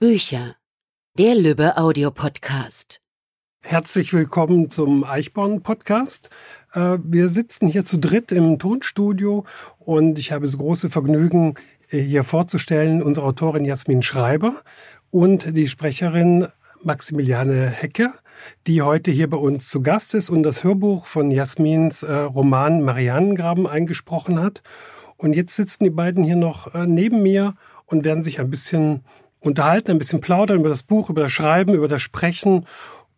Bücher. Der Lübbe Audiopodcast. Herzlich willkommen zum Eichborn Podcast. Äh, wir sitzen hier zu dritt im Tonstudio und ich habe das große Vergnügen, äh, hier vorzustellen unsere Autorin Jasmin Schreiber und die Sprecherin Maximiliane Hecke, die heute hier bei uns zu Gast ist und das Hörbuch von Jasmins äh, Roman Marianengraben eingesprochen hat. Und jetzt sitzen die beiden hier noch neben mir und werden sich ein bisschen unterhalten, ein bisschen plaudern über das Buch, über das Schreiben, über das Sprechen.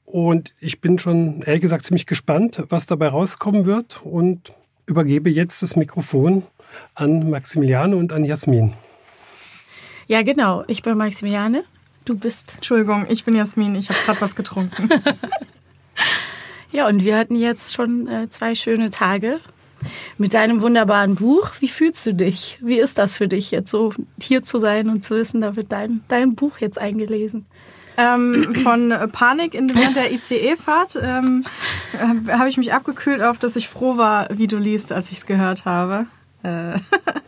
Und ich bin schon, ehrlich gesagt, ziemlich gespannt, was dabei rauskommen wird und übergebe jetzt das Mikrofon an Maximiliane und an Jasmin. Ja, genau. Ich bin Maximiliane. Du bist. Entschuldigung, ich bin Jasmin. Ich habe gerade was getrunken. ja, und wir hatten jetzt schon äh, zwei schöne Tage mit deinem wunderbaren Buch. Wie fühlst du dich? Wie ist das für dich, jetzt so hier zu sein und zu wissen, da wird dein, dein Buch jetzt eingelesen? Ähm, von Panik in während der ICE-Fahrt ähm, äh, habe ich mich abgekühlt auf, dass ich froh war, wie du liest, als ich es gehört habe. Äh,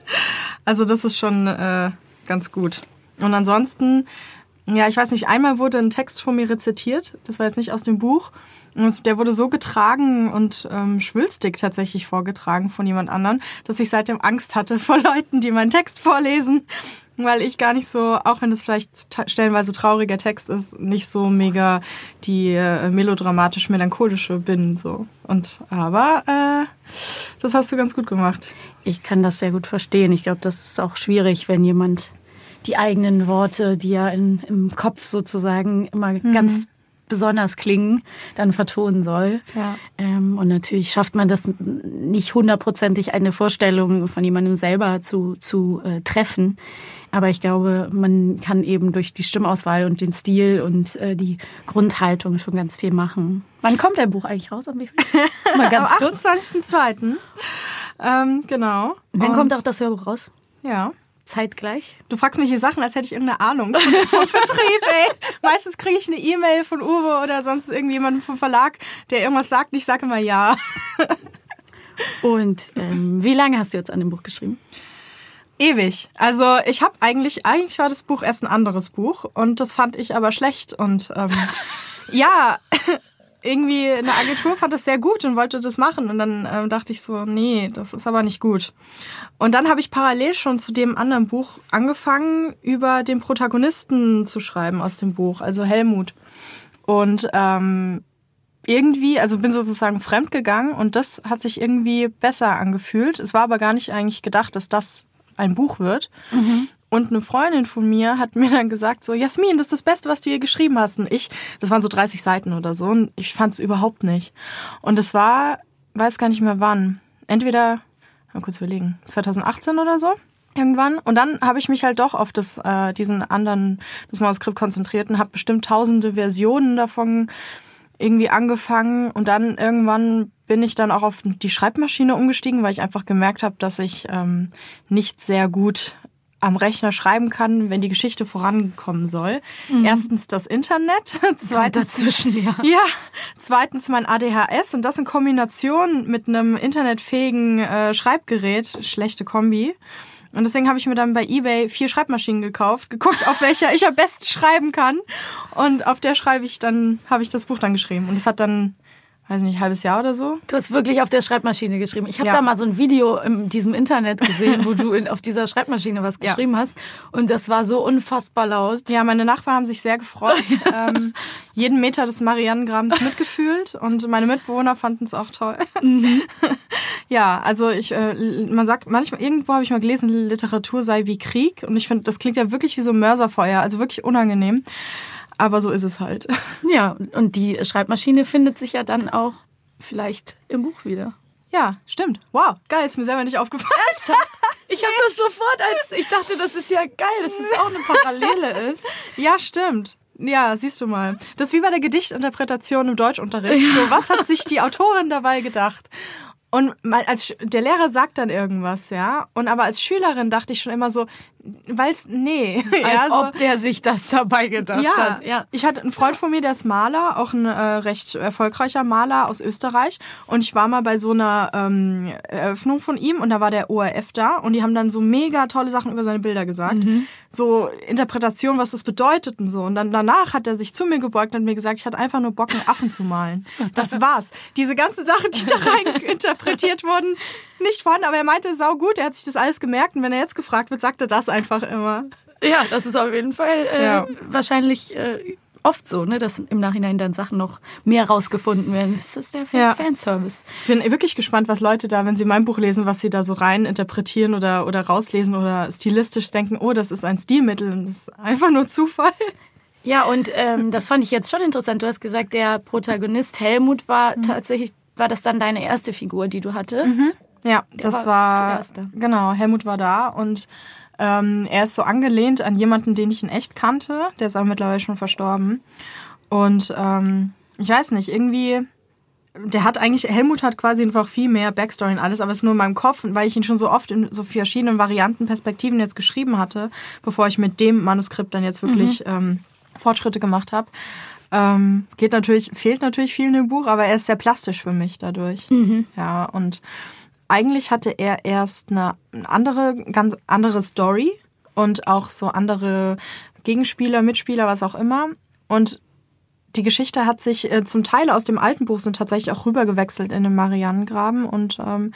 also das ist schon äh, ganz gut. Und ansonsten, ja, ich weiß nicht, einmal wurde ein Text von mir rezitiert. Das war jetzt nicht aus dem Buch. Der wurde so getragen und ähm, schwülstig tatsächlich vorgetragen von jemand anderen, dass ich seitdem Angst hatte vor Leuten, die meinen Text vorlesen, weil ich gar nicht so, auch wenn es vielleicht stellenweise trauriger Text ist, nicht so mega die äh, melodramatisch melancholische bin so. Und aber äh, das hast du ganz gut gemacht. Ich kann das sehr gut verstehen. Ich glaube, das ist auch schwierig, wenn jemand die eigenen Worte, die ja in, im Kopf sozusagen immer mhm. ganz besonders klingen, dann vertonen soll. Ja. Ähm, und natürlich schafft man das nicht hundertprozentig, eine Vorstellung von jemandem selber zu, zu äh, treffen. Aber ich glaube, man kann eben durch die Stimmauswahl und den Stil und äh, die Grundhaltung schon ganz viel machen. Wann kommt dein Buch eigentlich raus? Am Mal ganz Am 28.02. Ähm, genau. Dann und kommt auch das Hörbuch raus? Ja zeitgleich? Du fragst mich hier Sachen, als hätte ich irgendeine Ahnung vom Vertrieb, ey. Meistens kriege ich eine E-Mail von Uwe oder sonst irgendjemanden vom Verlag, der irgendwas sagt und ich sage immer ja. und ähm, wie lange hast du jetzt an dem Buch geschrieben? Ewig. Also ich habe eigentlich, eigentlich war das Buch erst ein anderes Buch und das fand ich aber schlecht und ähm, ja, irgendwie eine Agentur fand das sehr gut und wollte das machen. Und dann ähm, dachte ich so, nee, das ist aber nicht gut. Und dann habe ich parallel schon zu dem anderen Buch angefangen, über den Protagonisten zu schreiben aus dem Buch, also Helmut. Und ähm, irgendwie, also bin sozusagen fremd gegangen und das hat sich irgendwie besser angefühlt. Es war aber gar nicht eigentlich gedacht, dass das ein Buch wird. Mhm. Und eine Freundin von mir hat mir dann gesagt, so, Jasmin, das ist das Beste, was du hier geschrieben hast. Und ich, das waren so 30 Seiten oder so, und ich fand es überhaupt nicht. Und es war, weiß gar nicht mehr wann. Entweder, mal kurz überlegen, 2018 oder so irgendwann. Und dann habe ich mich halt doch auf das, äh, diesen anderen, das Manuskript konzentriert und habe bestimmt tausende Versionen davon irgendwie angefangen. Und dann irgendwann bin ich dann auch auf die Schreibmaschine umgestiegen, weil ich einfach gemerkt habe, dass ich ähm, nicht sehr gut am Rechner schreiben kann, wenn die Geschichte vorankommen soll. Mhm. Erstens das Internet, zweitens dazwischen, ja. ja, zweitens mein ADHS und das in Kombination mit einem internetfähigen äh, Schreibgerät, schlechte Kombi. Und deswegen habe ich mir dann bei eBay vier Schreibmaschinen gekauft, geguckt, auf welcher ich am besten schreiben kann. Und auf der schreibe ich dann, habe ich das Buch dann geschrieben. Und es hat dann weiß nicht, ein halbes Jahr oder so. Du hast wirklich auf der Schreibmaschine geschrieben. Ich habe ja. da mal so ein Video in diesem Internet gesehen, wo du in, auf dieser Schreibmaschine was geschrieben ja. hast. Und das war so unfassbar laut. Ja, meine Nachbarn haben sich sehr gefreut. ähm, jeden Meter des Marianengrabens mitgefühlt und meine Mitbewohner fanden es auch toll. Mhm. ja, also ich, äh, man sagt manchmal, irgendwo habe ich mal gelesen, Literatur sei wie Krieg. Und ich finde, das klingt ja wirklich wie so Mörserfeuer, also wirklich unangenehm. Aber so ist es halt. Ja, und die Schreibmaschine findet sich ja dann auch vielleicht im Buch wieder. Ja, stimmt. Wow, geil, ist mir selber nicht aufgefallen. Ernsthaft? Ich habe das sofort als, ich dachte, das ist ja geil, dass es auch eine Parallele ist. Ja, stimmt. Ja, siehst du mal. Das ist wie bei der Gedichtinterpretation im Deutschunterricht. So, was hat sich die Autorin dabei gedacht? Und als der Lehrer sagt dann irgendwas, ja. Und aber als Schülerin dachte ich schon immer so, weil's, nee. Als ja, so- ob der sich das dabei gedacht ja, hat. Ja. ich hatte einen Freund von mir, der ist Maler, auch ein äh, recht erfolgreicher Maler aus Österreich. Und ich war mal bei so einer ähm, Eröffnung von ihm und da war der ORF da und die haben dann so mega tolle Sachen über seine Bilder gesagt. So Interpretation, was das bedeutet und so. Und dann danach hat er sich zu mir gebeugt und mir gesagt, ich hatte einfach nur Bock, einen Affen zu malen. Das war's. Diese ganzen Sachen, die da rein interpretiert wurden, nicht vorhanden. Aber er meinte, sau gut, er hat sich das alles gemerkt. Und wenn er jetzt gefragt wird, sagt er das einfach immer. ja, das ist auf jeden Fall äh, Ja. wahrscheinlich äh, oft so, ne, dass im Nachhinein dann Sachen noch mehr rausgefunden werden. Das ist der Ja. Fanservice. Ich bin wirklich gespannt, was Leute da, wenn sie mein Buch lesen, was sie da so rein interpretieren oder, oder rauslesen oder stilistisch denken, oh, das ist ein Stilmittel und das ist einfach nur Zufall. Ja, und ähm, das fand ich jetzt schon interessant. Du hast gesagt, der Protagonist Helmut war Mhm. tatsächlich, war das dann deine erste Figur, die du hattest? Ja, Der das war war, zuerst da. genau, Helmut war da und ähm, er ist so angelehnt an jemanden, den ich in echt kannte. Der ist aber mittlerweile schon verstorben. Und ähm, ich weiß nicht, irgendwie, der hat eigentlich, Helmut hat quasi einfach viel mehr Backstory und alles, aber es ist nur in meinem Kopf, weil ich ihn schon so oft in so verschiedenen Varianten, Perspektiven jetzt geschrieben hatte, bevor ich mit dem Manuskript dann jetzt wirklich ähm, Fortschritte gemacht habe. Ähm, geht natürlich, fehlt natürlich viel in dem Buch, aber er ist sehr plastisch für mich dadurch. Ja, und eigentlich hatte er erst eine andere, ganz andere Story und auch so andere Gegenspieler, Mitspieler, was auch immer. Und die Geschichte hat sich äh, zum Teil aus dem alten Buch sind tatsächlich auch rübergewechselt in den Marianengraben und ähm,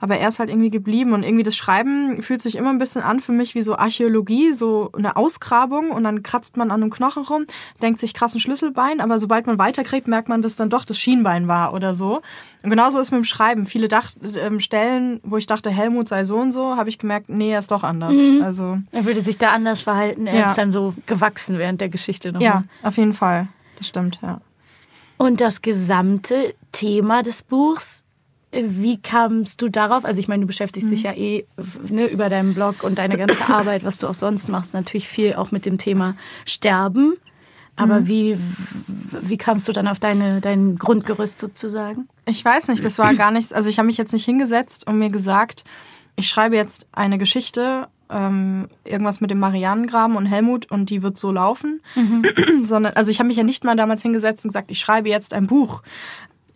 aber er ist halt irgendwie geblieben und irgendwie das Schreiben fühlt sich immer ein bisschen an für mich wie so Archäologie, so eine Ausgrabung und dann kratzt man an einem Knochen rum, denkt sich krassen Schlüsselbein, aber sobald man weiterkriegt, merkt man, dass dann doch das Schienbein war oder so. Und genauso ist mit dem Schreiben. Viele Dach ähm, Stellen, wo ich dachte, Helmut sei so und so, habe ich gemerkt, nee, er ist doch anders. Also Er würde sich da anders verhalten. Er Ja. ist dann so gewachsen während der Geschichte nochmal. ja, auf jeden Fall. Das stimmt, ja. Und das gesamte Thema des Buchs, wie kamst du darauf? Also ich meine, du beschäftigst dich ja eh ne, über deinen Blog und deine ganze Arbeit, was du auch sonst machst, natürlich viel auch mit dem Thema Sterben. Aber wie, wie kamst du dann auf deine, dein Grundgerüst sozusagen? Ich weiß nicht, das war gar nichts. Also ich habe mich jetzt nicht hingesetzt und mir gesagt, ich schreibe jetzt eine Geschichte, ähm, irgendwas mit dem Marianengraben und Helmut und die wird so laufen. Sondern, also ich habe mich ja nicht mal damals hingesetzt und gesagt, ich schreibe jetzt ein Buch.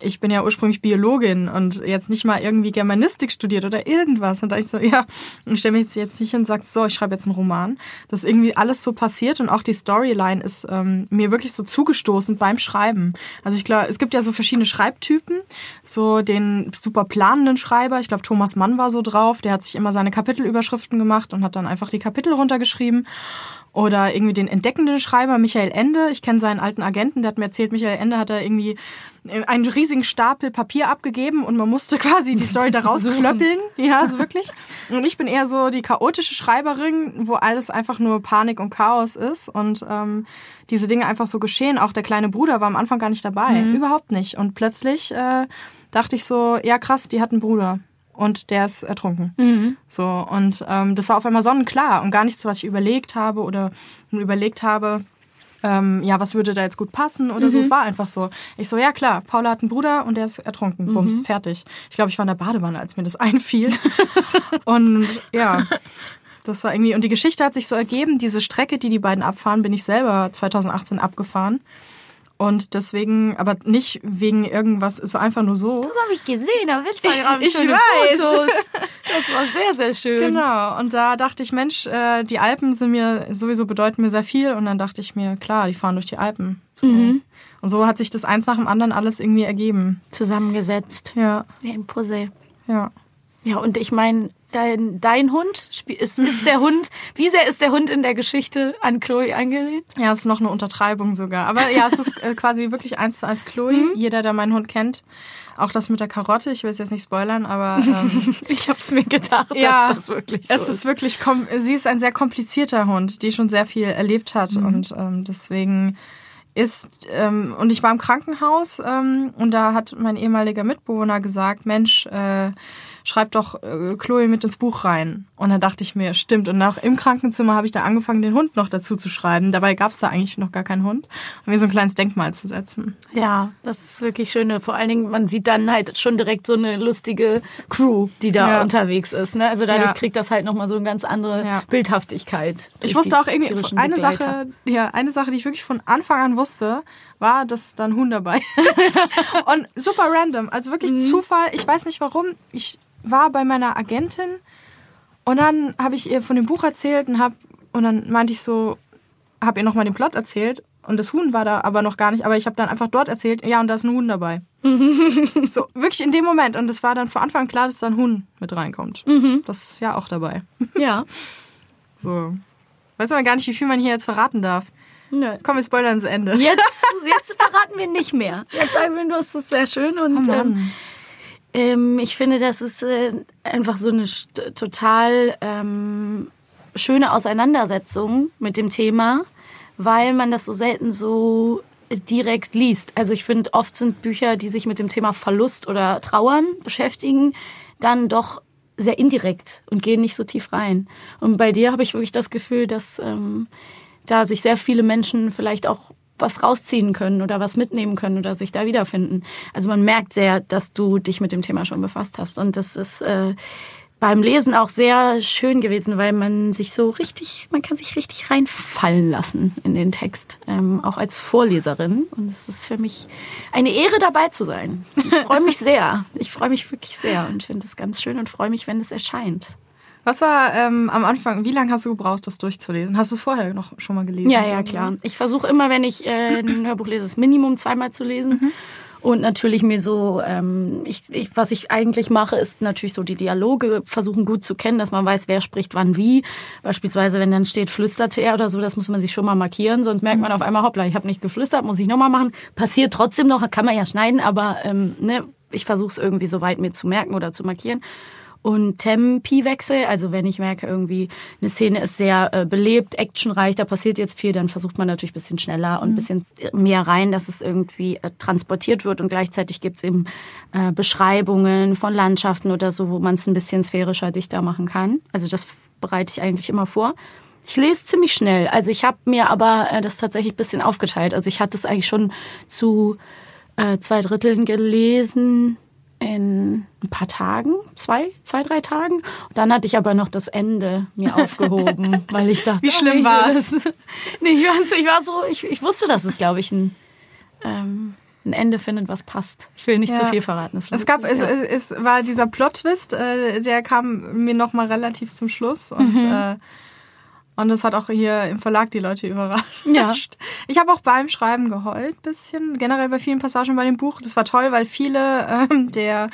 Ich bin ja ursprünglich Biologin und jetzt nicht mal irgendwie Germanistik studiert oder irgendwas. Und da ich so, ja, ich stelle mich jetzt nicht hin und sage, so, ich schreibe jetzt einen Roman. Das ist irgendwie alles so passiert und auch die Storyline ist ähm, mir wirklich so zugestoßen beim Schreiben. Also ich glaube, es gibt ja so verschiedene Schreibtypen. So den super planenden Schreiber. Ich glaube, Thomas Mann war so drauf. Der hat sich immer seine Kapitelüberschriften gemacht und hat dann einfach die Kapitel runtergeschrieben. Oder irgendwie den entdeckenden Schreiber Michael Ende. Ich kenne seinen alten Agenten, der hat mir erzählt, Michael Ende hat da irgendwie einen riesigen Stapel Papier abgegeben und man musste quasi die Story daraus Suchen. klöppeln. Ja, so wirklich. Und ich bin eher so die chaotische Schreiberin, wo alles einfach nur Panik und Chaos ist und ähm, diese Dinge einfach so geschehen. Auch der kleine Bruder war am Anfang gar nicht dabei. Überhaupt nicht. Und plötzlich äh, dachte ich so, ja krass, die hat einen Bruder. Und der ist ertrunken. So, und ähm, das war auf einmal sonnenklar und gar nichts, was ich überlegt habe oder überlegt habe, ähm, ja, was würde da jetzt gut passen oder so. Es war einfach so. Ich so, ja klar, Paula hat einen Bruder und der ist ertrunken. Bums, fertig. Ich glaube, ich war in der Badewanne, als mir das einfiel. und ja, das war irgendwie, und die Geschichte hat sich so ergeben, diese Strecke, die die beiden abfahren, bin ich selber 2018 abgefahren. Und deswegen, aber nicht wegen irgendwas, es war einfach nur so. Das habe ich gesehen auf Instagram. Ich Schöne weiß. Fotos. Das war sehr, sehr schön. Genau, und da dachte ich, Mensch, äh, die Alpen sind mir sowieso bedeuten mir sehr viel. Und dann dachte ich mir, klar, die fahren durch die Alpen. So. Und so hat sich das eins nach dem anderen alles irgendwie ergeben. Zusammengesetzt. Ja, Wie ein Puzzle. ja. Ja, und ich meine, dein, dein Hund, ist, ist der Hund, wie sehr ist der Hund in der Geschichte an Chloe angelehnt? Ja, es ist noch eine Untertreibung sogar. Aber ja, es ist äh, quasi wirklich eins zu eins Chloe. Jeder, der meinen Hund kennt, auch das mit der Karotte. Ich will es jetzt nicht spoilern, aber ähm, Ich hab's mir gedacht, ja, dass das wirklich so es ist wirklich, kom sie ist ein sehr komplizierter Hund, die schon sehr viel erlebt hat und ähm, deswegen ist ähm, und ich war im Krankenhaus ähm, und da hat mein ehemaliger Mitbewohner gesagt, Mensch, äh, schreib doch äh, Chloe mit ins Buch rein. Und dann dachte ich mir, stimmt. Und auch im Krankenzimmer habe ich da angefangen, den Hund noch dazu zu schreiben. Dabei gab es da eigentlich noch gar keinen Hund. Um mir so ein kleines Denkmal zu setzen. Ja, das ist wirklich schön. Vor allen Dingen, man sieht dann halt schon direkt so eine lustige Crew, die da Ja. unterwegs ist. Ne? Also dadurch Ja. kriegt das halt nochmal so eine ganz andere Ja. Bildhaftigkeit. Ich wusste auch irgendwie, eine. Sache, ja, eine Sache, die ich wirklich von Anfang an wusste, war, dass da ein Hund dabei ist. Und super random, also wirklich Mhm. Zufall. Ich weiß nicht warum. Ich war bei meiner Agentin und dann habe ich ihr von dem Buch erzählt und hab, und dann meinte ich so, habe ihr nochmal den Plot erzählt und das Huhn war da aber noch gar nicht, aber ich habe dann einfach dort erzählt, ja, und da ist ein Huhn dabei. so, wirklich in dem Moment. Und es war dann von Anfang an klar, dass da ein Huhn mit reinkommt. Mhm. Das ist ja auch dabei. Ja. So. Weiß aber gar nicht, wie viel man hier jetzt verraten darf. Nö. Komm, wir spoilern ins Ende. Jetzt, jetzt verraten wir nicht mehr. Jetzt sagen wir, du hast es sehr schön und Oh ähm, ähm, ich finde, das ist äh, einfach so eine total ähm, schöne Auseinandersetzung mit dem Thema, weil man das so selten so direkt liest. Also ich finde, oft sind Bücher, die sich mit dem Thema Verlust oder Trauern beschäftigen, dann doch sehr indirekt und gehen nicht so tief rein. Und bei dir habe ich wirklich das Gefühl, dass ähm, da sich sehr viele Menschen vielleicht auch was rausziehen können oder was mitnehmen können oder sich da wiederfinden. Also man merkt sehr, dass du dich mit dem Thema schon befasst hast. Und das ist äh, beim Lesen auch sehr schön gewesen, weil man sich so richtig, man kann sich richtig reinfallen lassen in den Text, ähm, auch als Vorleserin. Und es ist für mich eine Ehre, dabei zu sein. Ich freue mich sehr. Ich freue mich wirklich sehr und finde es ganz schön und freue mich, wenn es erscheint. Was war ähm, am Anfang, wie lange hast du gebraucht, das durchzulesen? Hast du es vorher noch schon mal gelesen? Ja, ja, klar. Ich versuche immer, wenn ich äh, ein Hörbuch lese, das Minimum zweimal zu lesen. Und natürlich mir so, ähm, ich, ich, was ich eigentlich mache, ist natürlich so die Dialoge versuchen gut zu kennen, dass man weiß, wer spricht wann wie. Beispielsweise, wenn dann steht, flüsterte er oder so, das muss man sich schon mal markieren, sonst merkt man auf einmal, hoppla, ich habe nicht geflüstert, muss ich nochmal machen. Passiert trotzdem noch, kann man ja schneiden, aber ähm, ne, ich versuche es irgendwie so weit mir zu merken oder zu markieren. Und Tempi-Wechsel, also wenn ich merke, irgendwie eine Szene ist sehr äh, belebt, actionreich, da passiert jetzt viel, dann versucht man natürlich ein bisschen schneller und ein bisschen mehr rein, dass es irgendwie äh, transportiert wird. Und gleichzeitig gibt's eben äh, Beschreibungen von Landschaften oder so, wo man es ein bisschen sphärischer, dichter machen kann. Also das bereite ich eigentlich immer vor. Ich lese ziemlich schnell. Also ich habe mir aber äh, das tatsächlich ein bisschen aufgeteilt. Also ich hatte es eigentlich schon zu äh, zwei Dritteln gelesen in ein paar Tagen, zwei, zwei, drei Tagen. Und dann hatte ich aber noch das Ende mir aufgehoben, weil ich dachte, Wie schlimm oh, war's? das- Nee, ich war, ich war so, ich, ich wusste, dass es, glaube ich, ein, ähm, ein Ende findet, was passt. Ich will nicht Ja. zu viel verraten. Es gab, es, ja. es, es war dieser Plot-Twist, äh, der kam mir noch mal relativ zum Schluss und äh, und das hat auch hier im Verlag die Leute überrascht. Ja. Ich habe auch beim Schreiben geheult, bisschen generell bei vielen Passagen bei dem Buch. Das war toll, weil viele ähm, der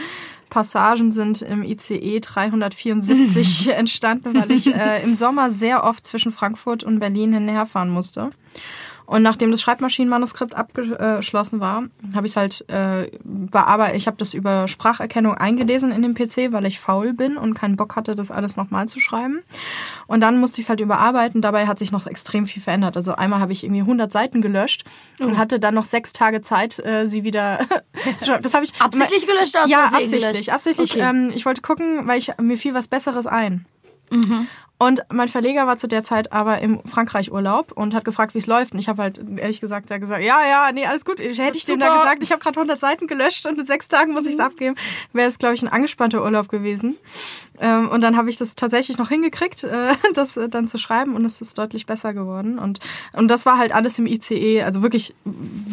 Passagen sind im ICE 374 entstanden, weil ich äh, im Sommer sehr oft zwischen Frankfurt und Berlin hin und her fahren musste. Und nachdem das Schreibmaschinenmanuskript abgeschlossen war, habe ich es halt äh, bearbeitet. Ich habe das über Spracherkennung eingelesen in den PC, weil ich faul bin und keinen Bock hatte, das alles nochmal zu schreiben. Und dann musste ich es halt überarbeiten. Dabei hat sich noch extrem viel verändert. Also einmal habe ich irgendwie 100 Seiten gelöscht und hatte dann noch sechs Tage Zeit, äh, sie wieder zu schreiben. Das habe ich Absichtlich gelöscht aus ja, absichtlich. gelöscht? Absichtlich. Okay. Ähm, ich wollte gucken, weil ich mir fiel was Besseres ein. Und mein Verleger war zu der Zeit aber im Frankreich-Urlaub und hat gefragt, wie es läuft. Und ich habe halt ehrlich gesagt da gesagt, ja, ja, nee, alles gut. Ich, hätte ich dem da gesagt, ich habe gerade 100 Seiten gelöscht und in sechs Tagen muss ich es abgeben, wäre es, glaube ich, ein angespannter Urlaub gewesen. Ähm, und dann habe ich das tatsächlich noch hingekriegt, äh, das äh, dann zu schreiben und es ist deutlich besser geworden. Und, und das war halt alles im ICE, also wirklich,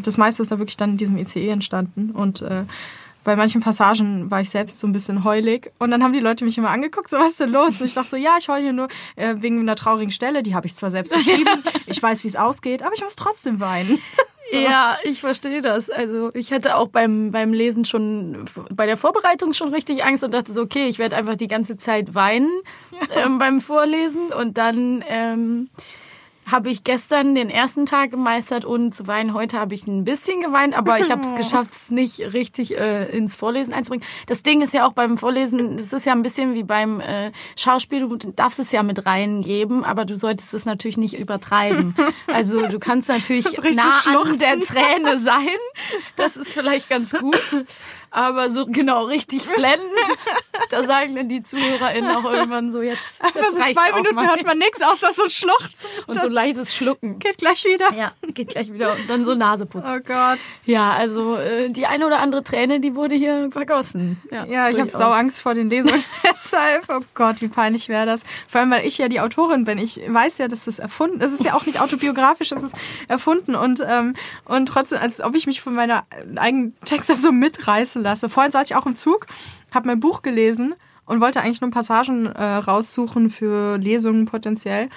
das meiste ist da wirklich dann in diesem ICE entstanden. Und äh, bei manchen Passagen war ich selbst so ein bisschen heulig. Und dann haben die Leute mich immer angeguckt, so was ist denn los? Und ich dachte so, ja, ich heule hier nur äh, wegen einer traurigen Stelle. Die habe ich zwar selbst geschrieben, ich weiß, wie es ausgeht, aber ich muss trotzdem weinen. Ja, ich verstehe das. Also ich hatte auch beim, beim Lesen schon, bei der Vorbereitung schon richtig Angst und dachte so, okay, ich werde einfach die ganze Zeit weinen ähm, beim Vorlesen und dann ähm, habe ich gestern den ersten Tag gemeistert ohne zu weinen. Heute habe ich ein bisschen geweint, aber ich habe es geschafft, es nicht richtig äh, ins Vorlesen einzubringen. Das Ding ist ja auch beim Vorlesen, das ist ja ein bisschen wie beim äh, Schauspiel, du darfst es ja mit reingeben, aber du solltest es natürlich nicht übertreiben. Also du kannst natürlich nah an der Träne sein. Das ist vielleicht ganz gut. aber so genau richtig flenden. da sagen dann die ZuhörerInnen auch irgendwann so jetzt. Einfach jetzt so zwei Minuten hört man nichts außer so ein Schluchzen. Und so leises Schlucken. Geht gleich wieder. Ja, geht gleich wieder. Und dann so Naseputzen. Oh Gott. Ja, also äh, die eine oder andere Träne, die wurde hier vergossen. Ja, Ja, ich habe sau Angst vor den Lesungen. Deshalb, oh Gott, wie peinlich wäre das. Vor allem, weil ich ja die Autorin bin. Ich weiß ja, dass das erfunden ist. Es ist ja auch nicht autobiografisch, es ist erfunden. Und, ähm, und trotzdem, als ob ich mich von meiner eigenen Texte so mitreißen lasse. Vorhin saß ich auch im Zug, habe mein Buch gelesen und wollte eigentlich nur Passagen äh, raussuchen für Lesungen potenziell.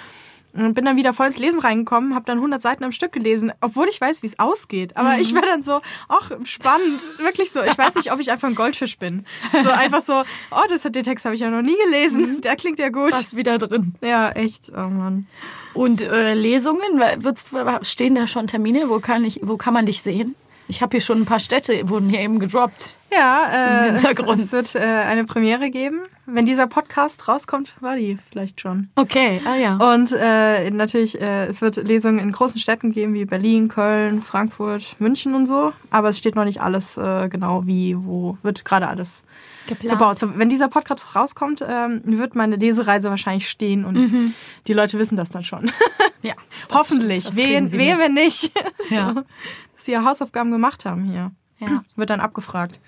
Und bin dann wieder voll ins Lesen reingekommen, habe dann 100 Seiten am Stück gelesen, obwohl ich weiß, wie es ausgeht. Aber ich war dann so, ach, spannend, wirklich so. Ich weiß nicht, ob ich einfach ein Goldfisch bin. So einfach so, oh, das hat den Text habe ich ja noch nie gelesen. Der klingt ja gut. Was wieder drin. Ja, echt, oh Mann. Und äh, Lesungen, wird's, stehen da schon Termine? Wo kann, ich, wo kann man dich sehen? Ich habe hier schon ein paar Städte, wurden hier eben gedroppt. Ja, äh, Im es, Hintergrund. es wird äh, eine Premiere geben. Wenn dieser Podcast rauskommt, war die vielleicht schon. Okay, ah ja. Und äh, natürlich, äh, es wird Lesungen in großen Städten geben, wie Berlin, Köln, Frankfurt, München und so. Aber es steht noch nicht alles äh, genau, wie, wo, wird gerade alles Geplant. gebaut. So, wenn dieser Podcast rauskommt, ähm, wird meine Lesereise wahrscheinlich stehen und die Leute wissen das dann schon. Ja, Hoffentlich. das wehe mit. wenn nicht. Ja. so, sie ihre Hausaufgaben gemacht haben hier. Ja. Wird dann abgefragt.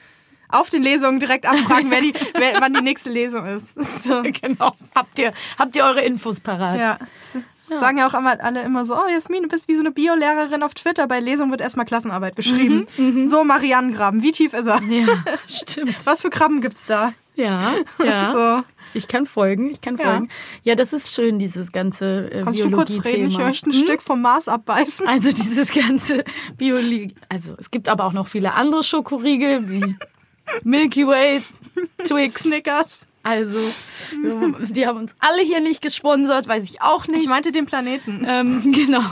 Auf den Lesungen direkt abfragen, wer die, wer, wann die nächste Lesung ist. So. Genau. Habt ihr, habt ihr eure Infos parat? Ja. S- Sagen ja auch immer, alle immer so, oh Jasmin, du bist wie so eine Biolehrerin auf Twitter. Bei Lesung wird erstmal Klassenarbeit geschrieben. So Marianengraben, wie tief ist er? Ja, stimmt. Was für Krabben gibt's da? Ja, ja. So. Ich kann folgen, ich kann Ja. folgen. Ja, das ist schön, dieses ganze äh, Kannst du kurz reden? Ich möchte ein Stück vom Mars abbeißen. Also dieses ganze Biologie. Also es gibt aber auch noch viele andere Schokoriegel wie Milky Way, Twix. Snickers. Also die haben uns alle hier nicht gesponsert, weiß ich auch nicht. Ich meinte den Planeten. ähm, genau.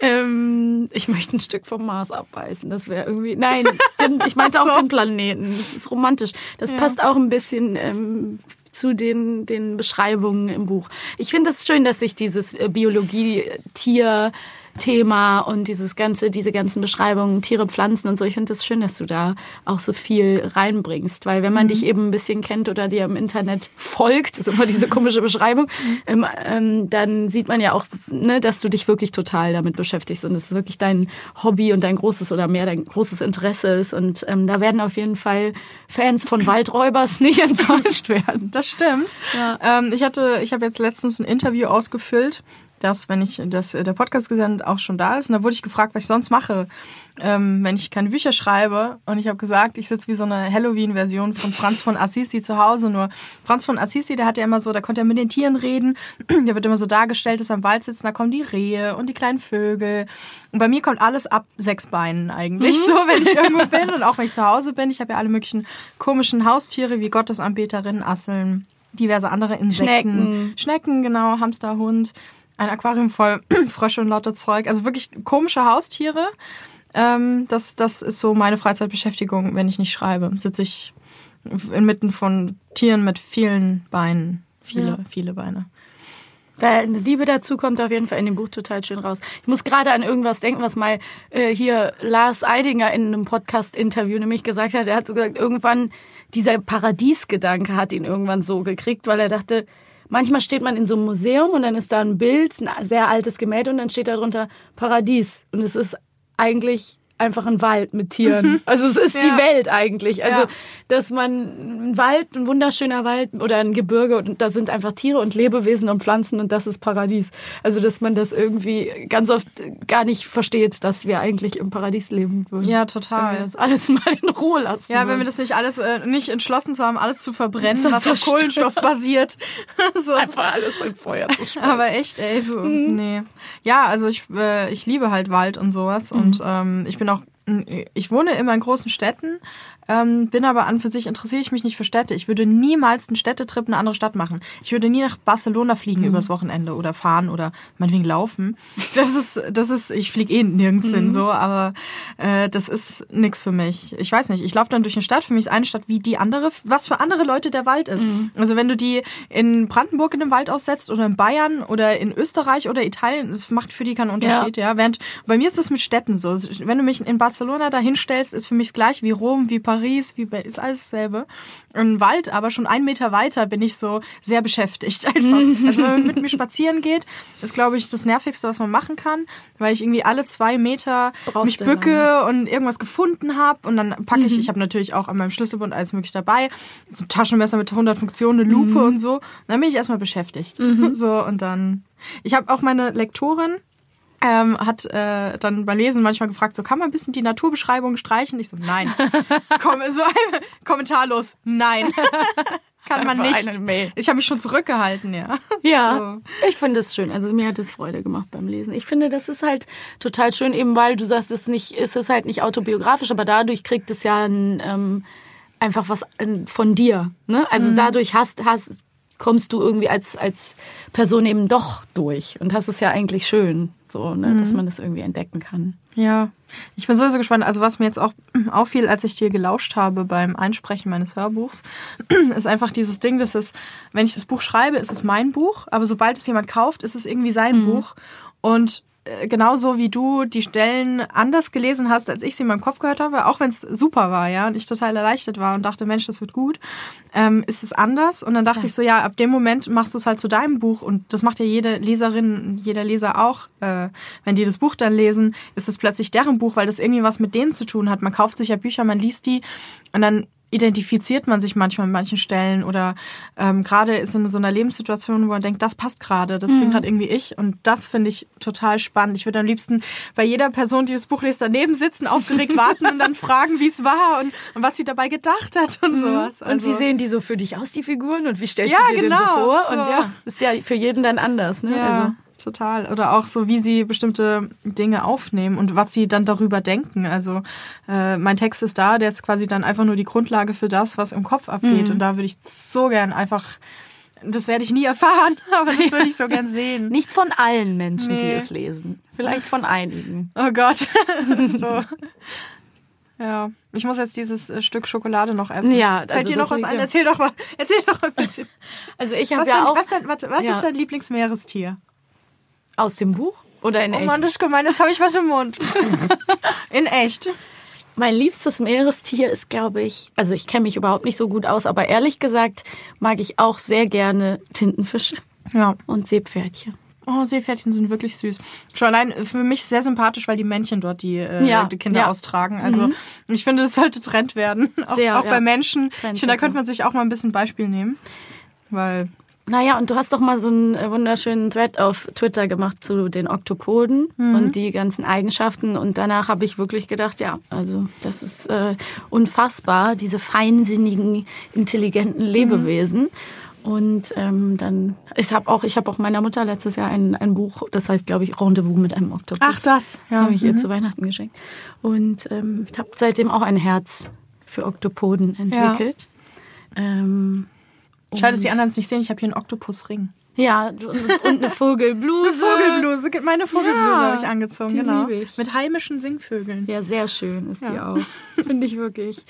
Ähm, ich möchte ein Stück vom Mars abbeißen. Das wäre irgendwie. Nein, den, ich meinte so. auch den Planeten. Das ist romantisch. Das Ja. passt auch ein bisschen ähm, zu den, den Beschreibungen im Buch. Ich finde es das schön, dass sich dieses äh, Biologie-Tier. Thema und dieses ganze, diese ganzen Beschreibungen, Tiere, Pflanzen und so. Ich finde es das schön, dass du da auch so viel reinbringst, weil wenn man Mhm. dich eben ein bisschen kennt oder dir im Internet folgt, das ist immer diese komische Beschreibung, Mhm. ähm, ähm, dann sieht man ja auch, ne, dass du dich wirklich total damit beschäftigst und es wirklich dein Hobby und dein großes oder mehr dein großes Interesse ist und ähm, da werden auf jeden Fall Fans von Waldräubers nicht enttäuscht werden. Das stimmt. Ja. Ähm, ich hatte, ich habe jetzt letztens ein Interview ausgefüllt, das, wenn ich das, der Podcast gesendet auch schon da ist. Und da wurde ich gefragt, was ich sonst mache, ähm, wenn ich keine Bücher schreibe. Und ich habe gesagt, ich sitze wie so eine Halloween-Version von Franz von Assisi zu Hause. Nur Franz von Assisi, der hat ja immer so, da konnte er mit den Tieren reden. Der wird immer so dargestellt, dass er am Wald sitzt, da kommen die Rehe und die kleinen Vögel. Und bei mir kommt alles ab sechs Beinen eigentlich. So, wenn ich irgendwo bin und auch wenn ich zu Hause bin. Ich habe ja alle möglichen komischen Haustiere wie Gottesanbeterinnen, Asseln, diverse andere Insekten. Schnecken. Schnecken, genau, Hamster, Hund, ein Aquarium voll Frösche und lauter Zeug. Also wirklich komische Haustiere. Ähm, das, das ist so meine Freizeitbeschäftigung, wenn ich nicht schreibe. Sitze ich inmitten von Tieren mit vielen Beinen. Viele, Ja. viele Beine. Deine Liebe dazu kommt auf jeden Fall in dem Buch total schön raus. Ich muss gerade an irgendwas denken, was mal äh, hier Lars Eidinger in einem Podcast-Interview nämlich gesagt hat. Er hat so gesagt, irgendwann dieser Paradiesgedanke hat ihn irgendwann so gekriegt, weil er dachte, manchmal steht man in so einem Museum und dann ist da ein Bild, ein sehr altes Gemälde und dann steht da drunter Paradies. Und es ist eigentlich einfach ein Wald mit Tieren. Also es ist die Ja. Welt eigentlich. Also Ja. dass man ein Wald, ein wunderschöner Wald oder ein Gebirge und da sind einfach Tiere und Lebewesen und Pflanzen und das ist Paradies. Also dass man das irgendwie ganz oft gar nicht versteht, dass wir eigentlich im Paradies leben würden. Ja, Wenn wir total. das alles mal in Ruhe lassen. Ja, wenn würden. wir das nicht alles, äh, nicht entschlossen zu haben, alles zu verbrennen, Das was auf. Kohlenstoff basiert. so. einfach alles in Feuer zu schmeißen. Aber echt, ey, so, Mhm. nee. Ja, also ich, äh, ich liebe halt Wald und sowas Mhm. und ähm, ich bin ich wohne immer in großen Städten, ähm, bin aber an für sich interessiere ich mich nicht für Städte. Ich würde niemals einen Städtetrip in eine andere Stadt machen. Ich würde nie nach Barcelona fliegen Mhm. übers Wochenende oder fahren oder meinetwegen laufen. Das ist, das ist, ich fliege eh nirgends Mhm. hin so, aber äh, das ist nix für mich. Ich weiß nicht, ich laufe dann durch eine Stadt, für mich ist eine Stadt wie die andere, was für andere Leute der Wald ist. Mhm. Also wenn du die in Brandenburg in einem Wald aussetzt oder in Bayern oder in Österreich oder Italien, das macht für die keinen Unterschied, ja. Während bei mir ist es mit Städten so. Wenn du mich in Barcelona Barcelona da hinstellst, ist für mich gleich wie Rom, wie Paris, wie Be ist alles dasselbe. Im Wald, aber schon einen Meter weiter bin ich so sehr beschäftigt einfach. Also wenn man mit mir spazieren geht, ist glaube ich das nervigste, was man machen kann, weil ich irgendwie alle zwei Meter Brauchst mich bücke lange. und irgendwas gefunden habe und dann packe ich, ich habe natürlich auch an meinem Schlüsselbund alles mögliche dabei, so ein Taschenmesser mit 100 Funktionen, eine Lupe und so. Und dann bin ich erstmal beschäftigt. So und dann, ich habe auch meine Lektorin, ähm, hat äh, dann beim Lesen manchmal gefragt, so kann man ein bisschen die Naturbeschreibung streichen? Ich so, nein. Komm, so ein, kommentarlos, nein. kann man nicht. Ich habe mich schon zurückgehalten, ja. Ja, ich finde es schön. Also mir hat es Freude gemacht beim Lesen. Ich finde, das ist halt total schön, eben weil du sagst, es ist nicht, es ist halt nicht autobiografisch, aber dadurch kriegt es ja ein, ähm, einfach was von dir. Ne? Also dadurch hast, hast, kommst du irgendwie als, als Person eben doch durch und das ist ja eigentlich schön, so, ne? dass man das irgendwie entdecken kann. Ja, ich bin sowieso gespannt. Also was mir jetzt auch auffiel, als ich dir gelauscht habe beim Einsprechen meines Hörbuchs, ist einfach dieses Ding, dass es, wenn ich das Buch schreibe, ist es mein Buch, aber sobald es jemand kauft, ist es irgendwie sein Buch. Und genauso wie du die Stellen anders gelesen hast, als ich sie in meinem Kopf gehört habe, auch wenn es super war, ja, und ich total erleichtert war und dachte, Mensch, das wird gut, ähm, ist es anders. Und dann dachte ich so, ja, ab dem Moment machst du es halt zu deinem Buch und das macht ja jede Leserin, jeder Leser auch, äh, wenn die das Buch dann lesen, ist es plötzlich deren Buch, weil das irgendwie was mit denen zu tun hat. Man kauft sich ja Bücher, man liest die und dann identifiziert man sich manchmal an manchen Stellen oder ähm, gerade ist in so einer Lebenssituation, wo man denkt, das passt gerade, das bin gerade irgendwie ich und das finde ich total spannend. Ich würde am liebsten bei jeder Person, die das Buch liest, daneben sitzen, aufgeregt warten und dann fragen, wie es war und, und was sie dabei gedacht hat und sowas. Und wie Also- sehen die so für dich aus, die Figuren? Und wie stellst Ja, du dir den genau, so vor? so. Und ja, ist ja für jeden dann anders. Ne? Ja, Also, total. Oder auch so, wie sie bestimmte Dinge aufnehmen und was sie dann darüber denken. Also äh, mein Text ist da, der ist quasi dann einfach nur die Grundlage für das, was im Kopf abgeht. Und da würde ich so gern einfach, das werde ich nie erfahren, aber das würde ich so gern sehen. nicht von allen Menschen, die Nee. es lesen. Vielleicht von einigen. Oh Gott. so. Ja, ich muss jetzt dieses äh, Stück Schokolade noch essen. Ja, Fällt also dir noch was ein? Erzähl doch mal. Erzähl doch ein bisschen. Also ich habe Was, ja dein, auch was, dein, warte, was Ja. ist dein Lieblingsmeerestier? Aus dem Buch oder in Oh echt. Mann, das ist gemein, jetzt habe ich was im Mund. In echt. Mein liebstes Meerestier ist, glaube ich, also ich kenne mich überhaupt nicht so gut aus, aber ehrlich gesagt mag ich auch sehr gerne Tintenfische Ja. und Seepferdchen. Oh, Seepferdchen sind wirklich süß. Schon allein für mich sehr sympathisch, weil die Männchen dort die, äh, Ja, die Kinder ja. austragen. Also ich finde, das sollte Trend werden. Auch, Sehr, auch ja. bei Menschen. Trend ich finde, da könnte man sich auch mal ein bisschen Beispiel nehmen. Weil, Naja, und du hast doch mal so einen äh, wunderschönen Thread auf Twitter gemacht zu den Oktopoden und die ganzen Eigenschaften. Und danach habe ich wirklich gedacht, ja, also das ist äh, unfassbar, diese feinsinnigen, intelligenten Lebewesen. Und ähm, dann, ich habe auch, ich habe auch meiner Mutter letztes Jahr ein, ein Buch, das heißt, glaube ich, Rendezvous mit einem Oktopus. Ach, das, Das ja, habe ich ihr mhm. zu Weihnachten geschenkt. Und ähm, ich habe seitdem auch ein Herz für Oktopoden entwickelt. Ähm, schade, dass die anderen es nicht sehen. Ich habe hier einen Oktopusring. ja, und, eine Vogelbluse. Vogelbluse, meine Vogelbluse Ja, habe ich angezogen, die genau. ich. Mit heimischen Singvögeln. Ja, sehr schön ist die Ja. auch. Finde ich wirklich.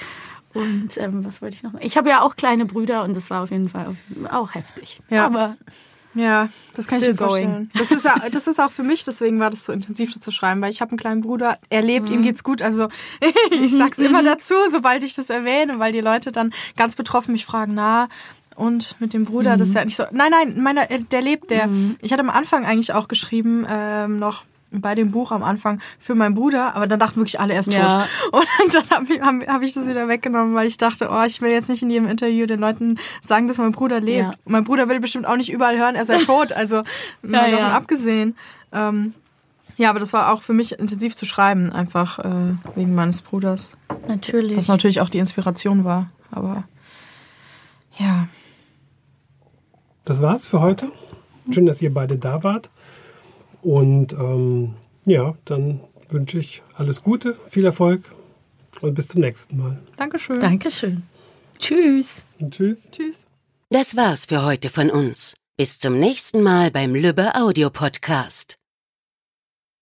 Und ähm, was wollte ich noch? Ich habe ja auch kleine Brüder und das war auf jeden Fall auch heftig. Ja. Aber Ja, das kann ich mir vorstellen. Das ist, das ist auch für mich, deswegen war das so intensiv das zu schreiben, weil ich habe einen kleinen Bruder, er lebt, Mhm. ihm geht's gut. Also ich sag's immer dazu, sobald ich das erwähne, weil die Leute dann ganz betroffen mich fragen, na, und mit dem Bruder, das ist ja Mhm. nicht so. Nein, nein, meiner, äh, der lebt, der. Ich hatte am Anfang eigentlich auch geschrieben, ähm, noch bei dem Buch am Anfang für meinen Bruder, aber dann dachten wirklich alle, er ist Ja. tot. Und dann habe ich, hab, hab ich das wieder weggenommen, weil ich dachte, oh, ich will jetzt nicht in jedem Interview den Leuten sagen, dass mein Bruder lebt. Ja. Mein Bruder will bestimmt auch nicht überall hören, er sei tot. Also Ja, davon ja. abgesehen. Ähm, ja, aber das war auch für mich intensiv zu schreiben, einfach äh, wegen meines Bruders. natürlich. Was natürlich auch die Inspiration war. Aber ja. Das war's für heute. Schön, dass ihr beide da wart. Und ähm, ja, dann wünsche ich alles Gute, viel Erfolg und bis zum nächsten Mal. Dankeschön. Dankeschön. Tschüss. Und tschüss. Tschüss. Das war's für heute von uns. Bis zum nächsten Mal beim Lübbe Audio Podcast.